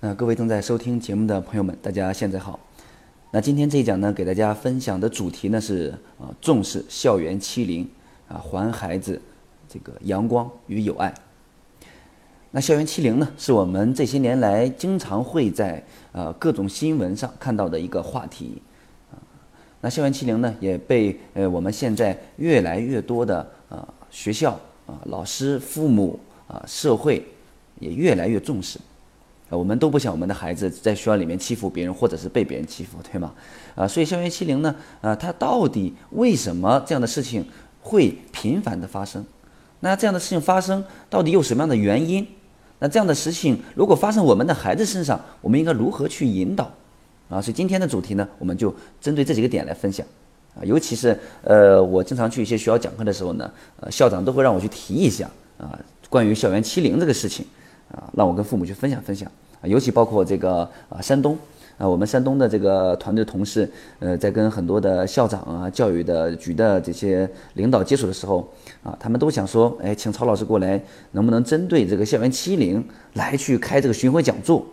那，各位正在收听节目的朋友们，大家现在好。那今天这一讲呢，给大家分享的主题呢是啊，重视校园欺凌啊，还孩子这个阳光与友爱。那校园欺凌呢，是我们这些年来经常会在呃各种新闻上看到的一个话题啊。那校园欺凌呢，也被呃我们现在越来越多的啊学校啊老师、父母啊社会也越来越重视。我们都不想我们的孩子在学校里面欺负别人，或者是被别人欺负，对吗？啊，所以校园欺凌呢，啊，它到底为什么这样的事情会频繁的发生？那这样的事情发生到底有什么样的原因？那这样的事情如果发生我们的孩子身上，我们应该如何去引导？啊，所以今天的主题呢，我们就针对这几个点来分享。啊，尤其是呃，我经常去一些学校讲课的时候呢，呃，校长都会让我去提一下啊，关于校园欺凌这个事情。啊，让我跟父母去分享分享，尤其包括这个啊，山东啊，我们山东的这个团队同事，呃，在跟很多的校长啊、教育的局的这些领导接触的时候啊，他们都想说，哎，请曹老师过来，能不能针对这个校园欺凌来去开这个巡回讲座？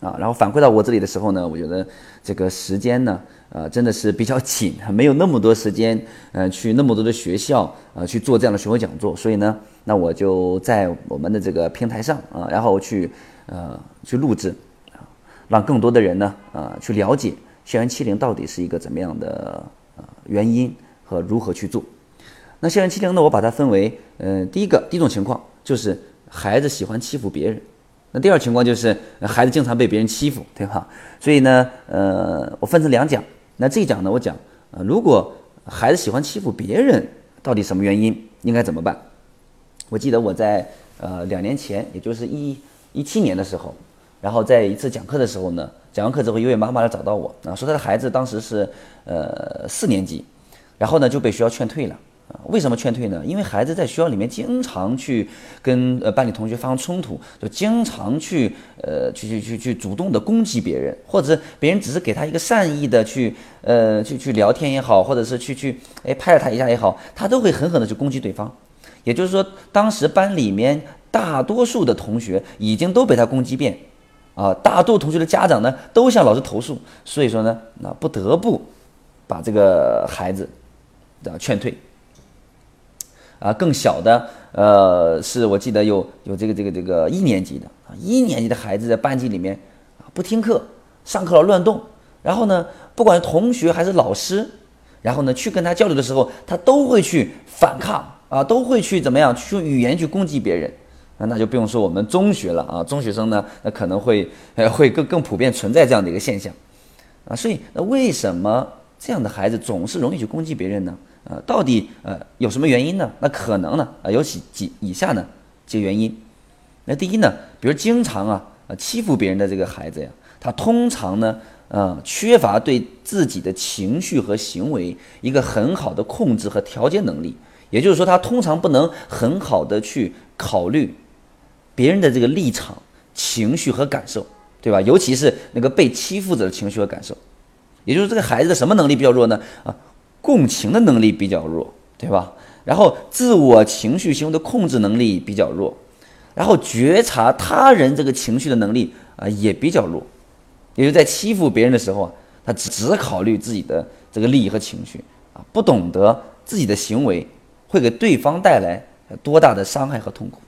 啊，然后反馈到我这里的时候呢，我觉得这个时间呢，呃，真的是比较紧，没有那么多时间，呃，去那么多的学校，呃，去做这样的巡回讲座。所以呢，那我就在我们的这个平台上啊，然后去呃去录制啊，让更多的人呢，呃，去了解校园欺凌到底是一个怎么样的呃原因和如何去做。那校园欺凌呢，我把它分为，呃，第一个第一种情况就是孩子喜欢欺负别人。那第二情况就是孩子经常被别人欺负，对吧？所以呢，呃，我分成两讲。那这一讲呢，我讲，呃，如果孩子喜欢欺负别人，到底什么原因，应该怎么办？我记得我在呃两年前，也就是一一七年的时候，然后在一次讲课的时候呢，讲完课之后，一位妈妈来找到我啊，说她的孩子当时是呃四年级，然后呢就被学校劝退了。为什么劝退呢？因为孩子在学校里面经常去跟呃班里同学发生冲突，就经常去呃去去去去主动的攻击别人，或者别人只是给他一个善意的去呃去去聊天也好，或者是去去哎拍了他一下也好，他都会狠狠的去攻击对方。也就是说，当时班里面大多数的同学已经都被他攻击遍，啊，大多数同学的家长呢都向老师投诉，所以说呢，那不得不把这个孩子啊劝退。啊，更小的，呃，是我记得有有这个这个这个一年级的啊，一年级的孩子在班级里面啊不听课，上课老乱动，然后呢，不管是同学还是老师，然后呢去跟他交流的时候，他都会去反抗啊，都会去怎么样去用语言去攻击别人啊，那就不用说我们中学了啊，中学生呢，那可能会呃会更更普遍存在这样的一个现象啊，所以那为什么这样的孩子总是容易去攻击别人呢？呃，到底呃有什么原因呢？那可能呢啊有几几以下呢几个原因。那第一呢，比如经常啊呃欺负别人的这个孩子呀，他通常呢呃缺乏对自己的情绪和行为一个很好的控制和调节能力。也就是说，他通常不能很好的去考虑别人的这个立场、情绪和感受，对吧？尤其是那个被欺负者的情绪和感受。也就是这个孩子的什么能力比较弱呢？啊？共情的能力比较弱，对吧？然后自我情绪行为的控制能力比较弱，然后觉察他人这个情绪的能力啊也比较弱，也就是在欺负别人的时候啊，他只考虑自己的这个利益和情绪啊，不懂得自己的行为会给对方带来多大的伤害和痛苦。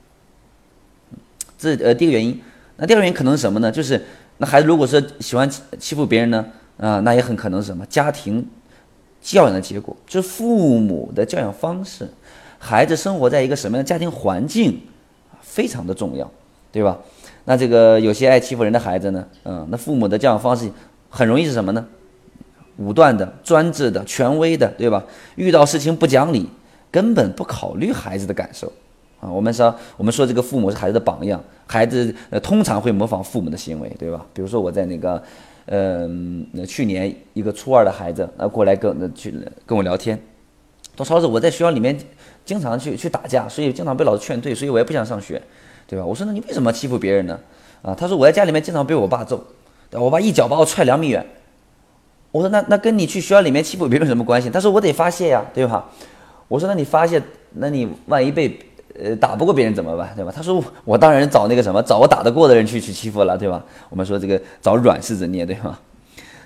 这呃第一个原因，那第二个原因可能是什么呢？就是那孩子如果说喜欢欺负别人呢，啊，那也很可能是什么家庭。教养的结果，就是父母的教养方式，孩子生活在一个什么样的家庭环境，非常的重要，对吧？那这个有些爱欺负人的孩子呢，嗯，那父母的教养方式很容易是什么呢？武断的、专制的、权威的，对吧？遇到事情不讲理，根本不考虑孩子的感受，啊，我们说我们说这个父母是孩子的榜样，孩子呃通常会模仿父母的行为，对吧？比如说我在那个。嗯，那去年一个初二的孩子啊过来跟那去跟我聊天，说超子我在学校里面经常去去打架，所以经常被老师劝退，所以我也不想上学，对吧？我说那你为什么欺负别人呢？啊，他说我在家里面经常被我爸揍，我爸一脚把我踹两米远。我说那那跟你去学校里面欺负别人有什么关系？他说我得发泄呀，对吧？我说那你发泄，那你万一被呃打不过别人怎么办，对吧？他说我当然找那个什么，找我打得过的人去去欺负了，对吧？我们说这个找软柿子捏，对吧？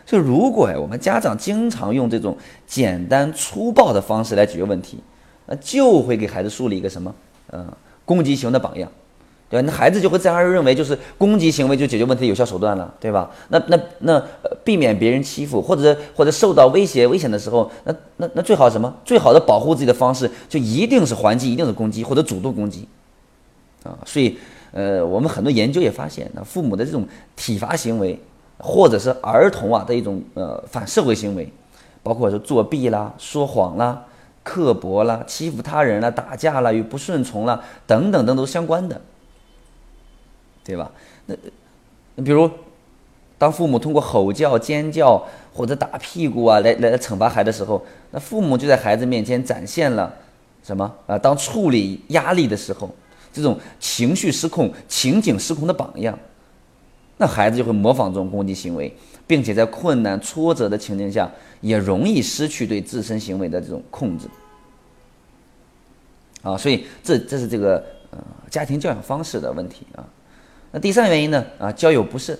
就如果我们家长经常用这种简单粗暴的方式来解决问题，那就会给孩子树立一个什么，嗯，攻击型的榜样。那孩子就会自然而然认为，就是攻击行为就解决问题的有效手段了，对吧？那那那避免别人欺负，或者或者受到威胁危险的时候，那那那最好什么？最好的保护自己的方式，就一定是还击，一定是攻击或者主动攻击，啊！所以，呃，我们很多研究也发现，那父母的这种体罚行为，或者是儿童啊的一种呃反社会行为，包括说作弊啦、说谎啦、刻薄啦、欺负他人啦、打架啦、与不顺从啦等等等都相关的。对吧？那，那比如，当父母通过吼叫、尖叫或者打屁股啊，来来惩罚孩子的时候，那父母就在孩子面前展现了什么啊？当处理压力的时候，这种情绪失控、情景失控的榜样，那孩子就会模仿这种攻击行为，并且在困难、挫折的情境下，也容易失去对自身行为的这种控制。啊，所以这这是这个呃家庭教养方式的问题啊。那第三个原因呢？啊，交友不慎，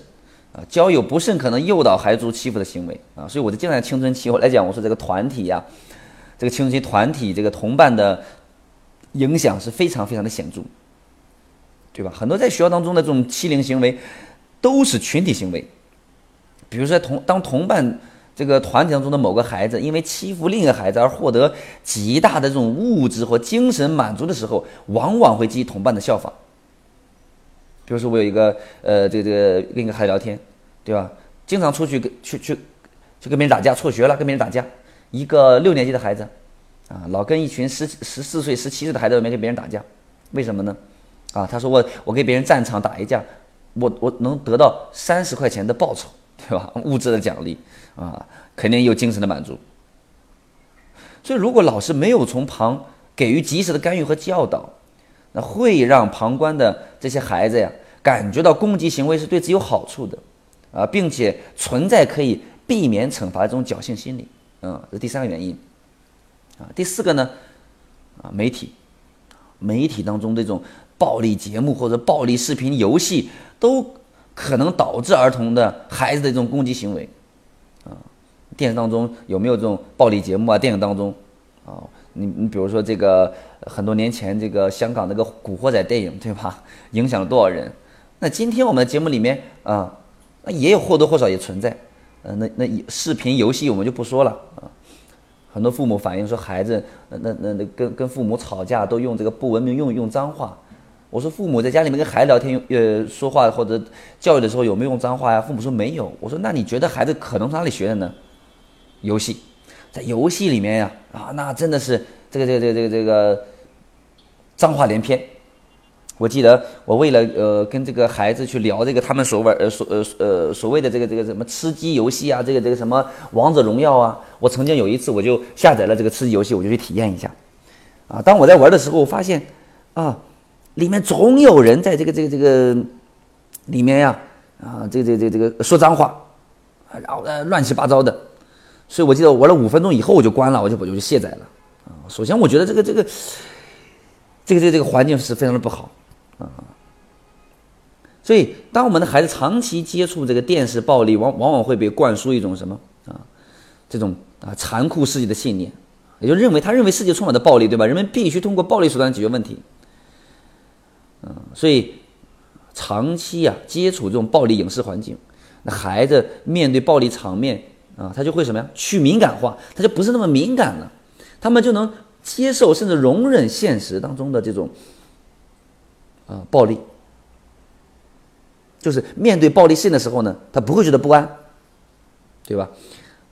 啊，交友不慎可能诱导孩子欺负的行为啊，所以我就经常青春期我来讲，我说这个团体呀，这个青春期团体这个同伴的影响是非常非常的显著，对吧？很多在学校当中的这种欺凌行为都是群体行为，比如说同当同伴这个团体当中的某个孩子因为欺负另一个孩子而获得极大的这种物质或精神满足的时候，往往会激同伴的效仿。比如说，我有一个呃，这个这个跟一个孩子聊天，对吧？经常出去跟去去，去跟别人打架，辍学了跟别人打架。一个六年级的孩子，啊，老跟一群十十四岁、十七岁的孩子面跟别人打架，为什么呢？啊，他说我我跟别人战场打一架，我我能得到三十块钱的报酬，对吧？物质的奖励啊，肯定有精神的满足。所以，如果老师没有从旁给予及时的干预和教导，那会让旁观的这些孩子呀，感觉到攻击行为是对自己有好处的，啊，并且存在可以避免惩罚这种侥幸心理，嗯，这第三个原因，啊，第四个呢，啊，媒体，媒体当中这种暴力节目或者暴力视频、游戏，都可能导致儿童的孩子的这种攻击行为，啊，电视当中有没有这种暴力节目啊？电影当中，啊。你你比如说这个很多年前这个香港那个古惑仔电影对吧？影响了多少人？那今天我们的节目里面啊，那也有或多或少也存在。呃，那那视频游戏我们就不说了啊。很多父母反映说孩子那那那跟跟父母吵架都用这个不文明用用脏话。我说父母在家里面跟孩子聊天用呃说话或者教育的时候有没有用脏话呀？父母说没有。我说那你觉得孩子可能哪里学的呢？游戏。在游戏里面呀，啊，那真的是这个这个这个这个这个脏话连篇。我记得我为了呃跟这个孩子去聊这个他们所玩呃所呃呃所谓的这个这个什么吃鸡游戏啊，这个这个什么王者荣耀啊，我曾经有一次我就下载了这个吃鸡游戏，我就去体验一下。啊，当我在玩的时候，我发现啊，里面总有人在这个这个这个里面呀，啊，这个这这这个说脏话，然后呃乱七八糟的。所以，我记得玩了五分钟以后，我就关了，我就我就卸载了。啊，首先我觉得这个这个这个这个这个环境是非常的不好啊。所以，当我们的孩子长期接触这个电视暴力，往往往会被灌输一种什么啊？这种啊残酷世界的信念，也就认为他认为世界充满了暴力，对吧？人们必须通过暴力手段解决问题。嗯，所以长期啊接触这种暴力影视环境，那孩子面对暴力场面。啊，他就会什么呀？去敏感化，他就不是那么敏感了，他们就能接受甚至容忍现实当中的这种啊暴力，就是面对暴力事件的时候呢，他不会觉得不安，对吧？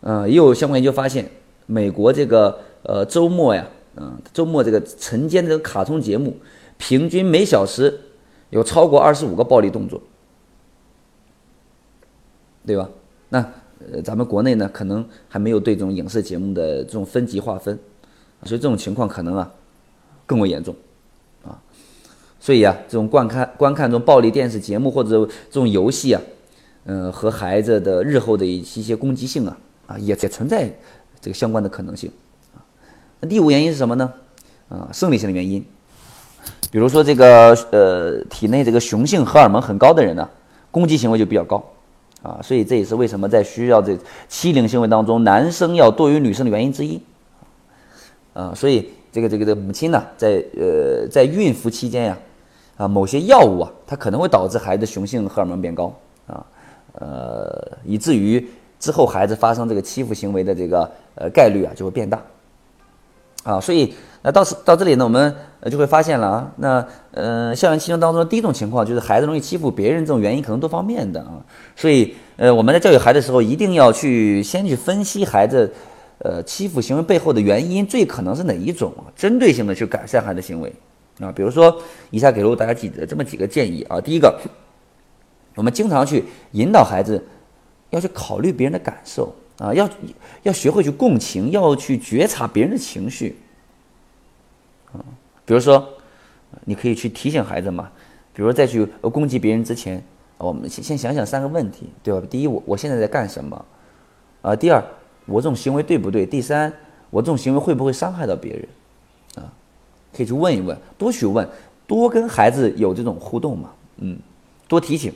嗯，也有相关研究发现，美国这个呃周末呀，嗯，周末这个晨间这个卡通节目，平均每小时有超过二十五个暴力动作，对吧？那。呃，咱们国内呢，可能还没有对这种影视节目的这种分级划分，所以这种情况可能啊更为严重，啊，所以啊，这种观看观看这种暴力电视节目或者这种游戏啊，嗯，和孩子的日后的一些攻击性啊，啊，也也存在这个相关的可能性，啊，那第五原因是什么呢？啊，生理性的原因，比如说这个呃体内这个雄性荷尔蒙很高的人呢，攻击行为就比较高啊，所以这也是为什么在需要这欺凌行为当中，男生要多于女生的原因之一啊。所以这个这个这个母亲呢，在呃在孕妇期间呀，啊某些药物啊，它可能会导致孩子雄性荷尔蒙变高啊，呃以至于之后孩子发生这个欺负行为的这个呃概率啊就会变大啊，所以。那到此到这里呢，我们就会发现了啊，那呃，校园欺凌当中的第一种情况就是孩子容易欺负别人，这种原因可能多方面的啊，所以呃，我们在教育孩子的时候，一定要去先去分析孩子呃欺负行为背后的原因，最可能是哪一种啊？针对性的去改善孩子行为啊，比如说以下给了大家几这么几个建议啊，第一个，我们经常去引导孩子要去考虑别人的感受啊，要要学会去共情，要去觉察别人的情绪。啊，比如说，你可以去提醒孩子嘛，比如再去攻击别人之前，我们先先想想三个问题，对吧？第一，我我现在在干什么？啊，第二，我这种行为对不对？第三，我这种行为会不会伤害到别人？啊，可以去问一问，多去问，多跟孩子有这种互动嘛，嗯，多提醒。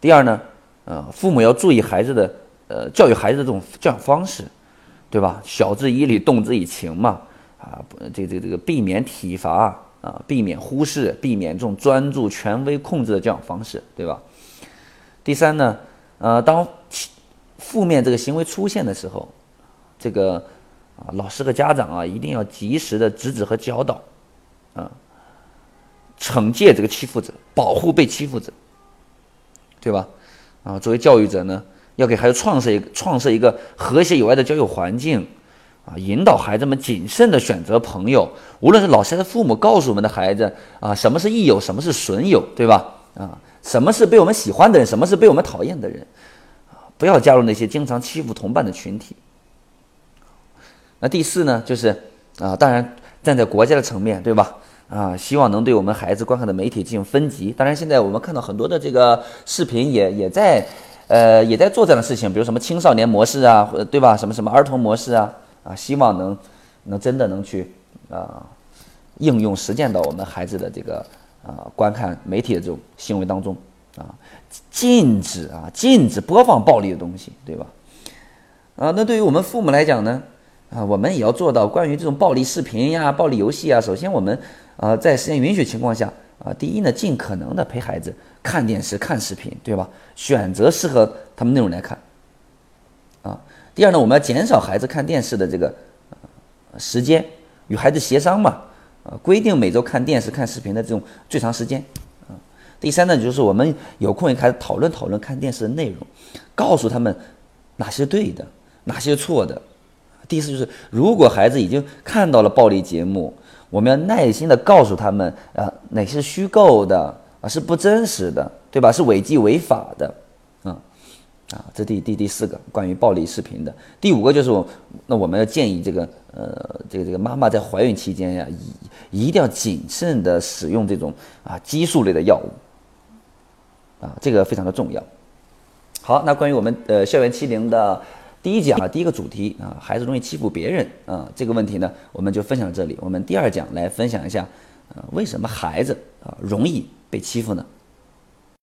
第二呢，呃，父母要注意孩子的，呃，教育孩子的这种教养方式，对吧？晓之以理，动之以情嘛。啊，不，这这这个避免体罚啊，避免忽视，避免这种专注、权威控制的教养方式，对吧？第三呢，呃，当负面这个行为出现的时候，这个啊，老师和家长啊，一定要及时的制止和教导，啊，惩戒这个欺负者，保护被欺负者，对吧？啊，作为教育者呢，要给孩子创设一个创设一个和谐友爱的交友环境。啊，引导孩子们谨慎的选择朋友，无论是老师还是父母，告诉我们的孩子啊，什么是益友，什么是损友，对吧？啊，什么是被我们喜欢的人，什么是被我们讨厌的人，不要加入那些经常欺负同伴的群体。那第四呢，就是啊，当然站在国家的层面对吧？啊，希望能对我们孩子观看的媒体进行分级。当然，现在我们看到很多的这个视频也也在，呃，也在做这样的事情，比如什么青少年模式啊，对吧？什么什么儿童模式啊。啊，希望能，能真的能去啊，应用实践到我们孩子的这个啊观看媒体的这种行为当中啊，禁止啊，禁止播放暴力的东西，对吧？啊，那对于我们父母来讲呢，啊，我们也要做到关于这种暴力视频呀、暴力游戏啊，首先我们啊在时间允许情况下啊，第一呢，尽可能的陪孩子看电视、看视频，对吧？选择适合他们内容来看，啊。第二呢，我们要减少孩子看电视的这个时间，与孩子协商嘛，啊，规定每周看电视、看视频的这种最长时间，第三呢，就是我们有空也开始讨论讨论看电视的内容，告诉他们哪些对的，哪些错的。第四就是，如果孩子已经看到了暴力节目，我们要耐心的告诉他们，啊，哪些是虚构的，啊，是不真实的，对吧？是违纪违法的。啊，这第第第四个关于暴力视频的，第五个就是我，那我们要建议这个呃，这个这个妈妈在怀孕期间呀，一一定要谨慎的使用这种啊激素类的药物，啊，这个非常的重要。好，那关于我们呃校园欺凌的第一讲啊，第一个主题啊，孩子容易欺负别人啊这个问题呢，我们就分享到这里。我们第二讲来分享一下，呃，为什么孩子啊容易被欺负呢？